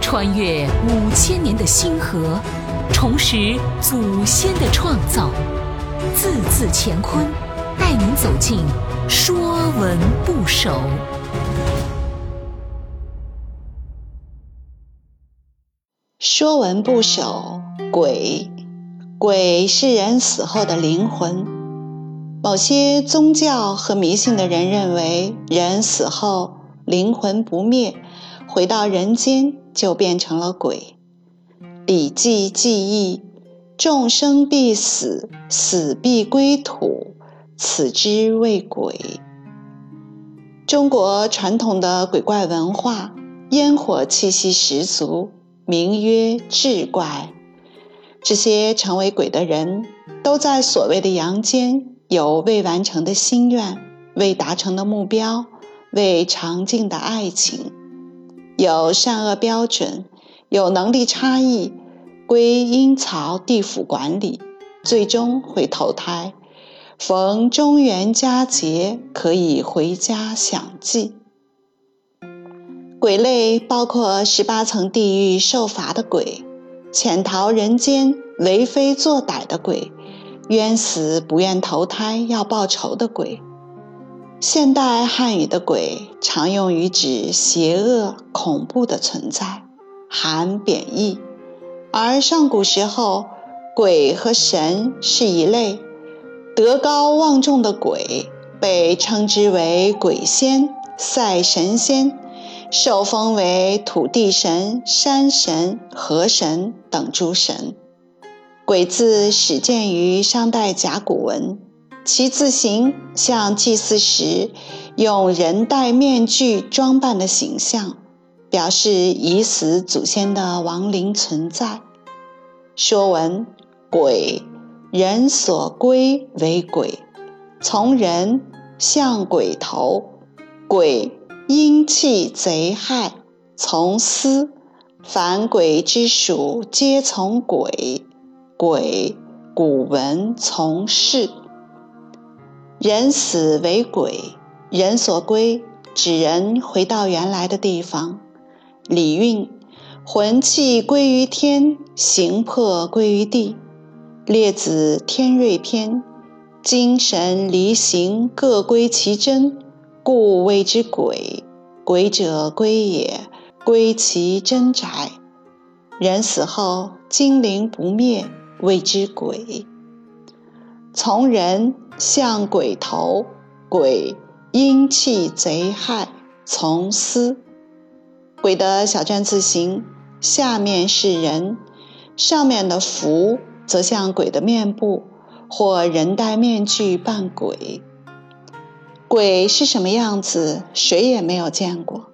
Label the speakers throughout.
Speaker 1: 穿越五千年的星河，重拾祖先的创造，字字乾坤，带您走进《说文不首》。
Speaker 2: 《说文不首》鬼，鬼是人死后的灵魂。某些宗教和迷信的人认为，人死后灵魂不灭，回到人间就变成了鬼。《礼记·记忆：众生必死，死必归土，此之谓鬼。中国传统的鬼怪文化，烟火气息十足，名曰志怪。这些成为鬼的人，都在所谓的阳间。有未完成的心愿，未达成的目标，未尝尽的爱情，有善恶标准，有能力差异，归阴曹地府管理，最终会投胎。逢中元佳节，可以回家享祭。鬼类包括十八层地狱受罚的鬼，潜逃人间为非作歹的鬼。冤死不愿投胎要报仇的鬼，现代汉语的“鬼”常用于指邪恶、恐怖的存在，含贬义。而上古时候，鬼和神是一类，德高望重的鬼被称之为鬼仙、赛神仙，受封为土地神、山神、河神等诸神。鬼字始见于商代甲骨文，其字形像祭祀时用人戴面具装扮的形象，表示已死祖先的亡灵存在。说文：鬼，人所归为鬼，从人，向鬼头。鬼，阴气贼害，从司，凡鬼之属皆从鬼。鬼，古文从事。人死为鬼，人所归，指人回到原来的地方。礼运，魂气归于天，形魄归于地。列子天瑞篇，精神离形各归其真，故谓之鬼。鬼者归也，归其真宅。人死后，精灵不灭。谓之鬼，从人向鬼头，鬼阴气贼害，从思。鬼的小篆字形，下面是人，上面的符则像鬼的面部，或人戴面具扮鬼。鬼是什么样子？谁也没有见过。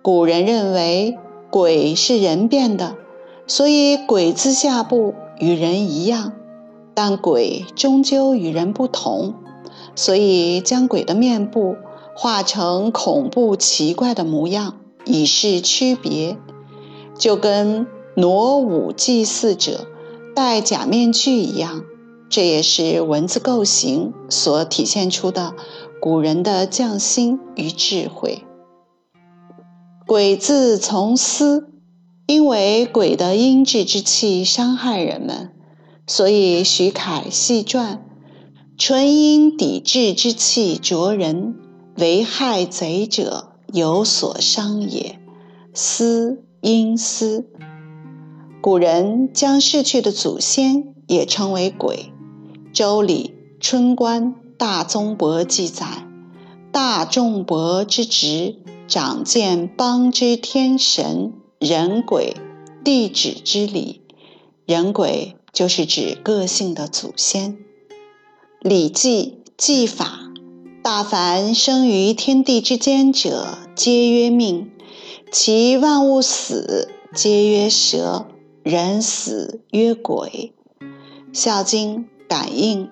Speaker 2: 古人认为鬼是人变的，所以鬼字下部。与人一样，但鬼终究与人不同，所以将鬼的面部画成恐怖奇怪的模样，以示区别，就跟傩舞祭祀者戴假面具一样。这也是文字构型所体现出的古人的匠心与智慧。鬼字从司。因为鬼的阴质之气伤害人们，所以徐凯细传：纯阴抵质之气灼人，为害贼者有所伤也。思阴思，古人将逝去的祖先也称为鬼。《周礼·春官大宗伯》记载：大众伯之职，长见邦之天神。人鬼地指之理，人鬼就是指个性的祖先。礼记祭法，大凡生于天地之间者，皆曰命；其万物死，皆曰蛇；人死曰鬼。孝经感应，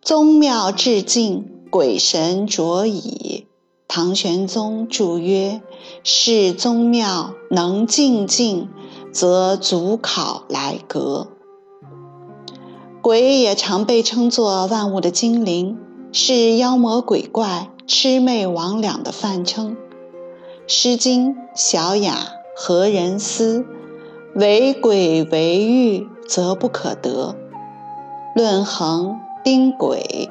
Speaker 2: 宗庙至敬，鬼神卓矣。唐玄宗注曰：“是宗庙能静静，则祖考来格。”鬼也常被称作万物的精灵，是妖魔鬼怪、魑魅魍魉的泛称。《诗经·小雅·何人思？为鬼为欲，则不可得。论衡·丁鬼。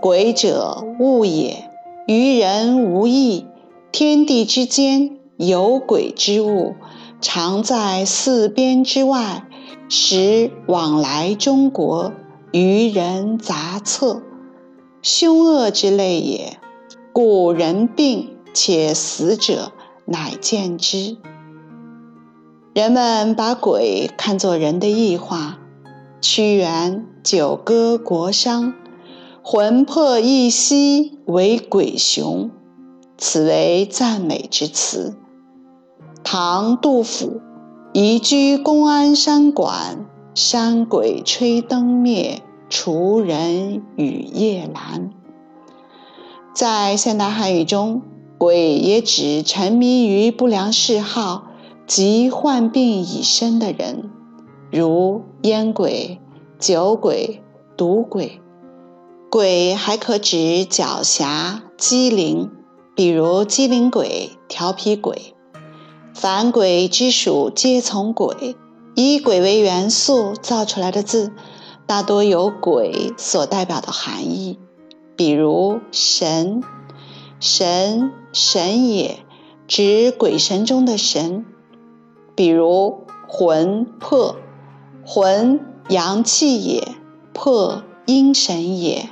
Speaker 2: 鬼者，物也，于人无异。天地之间，有鬼之物，常在四边之外，使往来中国，于人杂策，凶恶之类也。故人病且死者，乃见之。人们把鬼看作人的异化。屈原《九歌·国殇》：“魂魄一息为鬼雄。”此为赞美之词。唐杜甫移居公安山馆，山鬼吹灯灭，滁人语夜阑。在现代汉语中，鬼也指沉迷于不良嗜好及患病已深的人，如烟鬼、酒鬼、赌鬼。鬼还可指狡黠、机灵。比如机灵鬼、调皮鬼，凡鬼之属皆从鬼。以鬼为元素造出来的字，大多有鬼所代表的含义。比如神，神神也，指鬼神中的神。比如魂魄，魂阳气也，魄阴神也。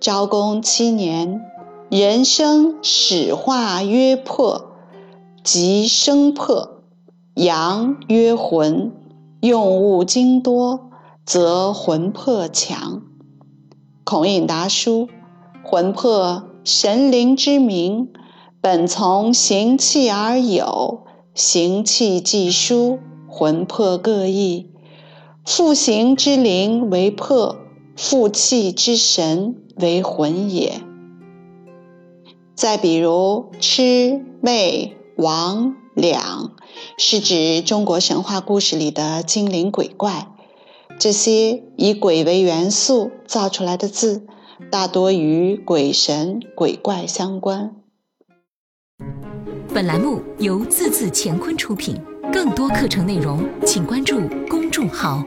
Speaker 2: 昭公七年。人生始化曰魄，即生魄；阳曰魂，用物精多，则魂魄强。孔颖达书：魂魄，神灵之名，本从形气而有，形气既疏，魂魄各异。复行之灵为魄，复气之神为魂也。再比如，魑魅王两，是指中国神话故事里的精灵鬼怪。这些以鬼为元素造出来的字，大多与鬼神鬼怪相关。
Speaker 1: 本栏目由字字乾坤出品，更多课程内容，请关注公众号。